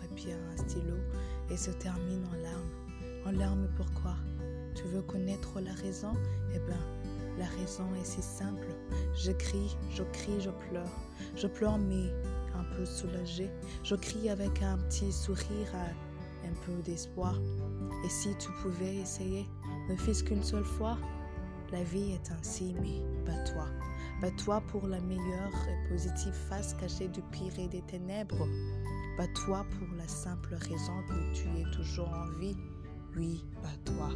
papier, un stylo et se termine en larmes. En larmes pourquoi Tu veux connaître la raison? Eh bien, la raison est si simple. Je crie, je crie, je pleure. Je pleure mais un peu soulagé. Je crie avec un petit sourire, un peu d'espoir. Et si tu pouvais essayer, ne fût-ce qu'une seule fois? La vie est ainsi, mais bats-toi. Bats-toi pour la meilleure et positive face cachée du pire et des ténèbres. Bats-toi pour la simple raison que tu es toujours en vie. Oui, bats-toi.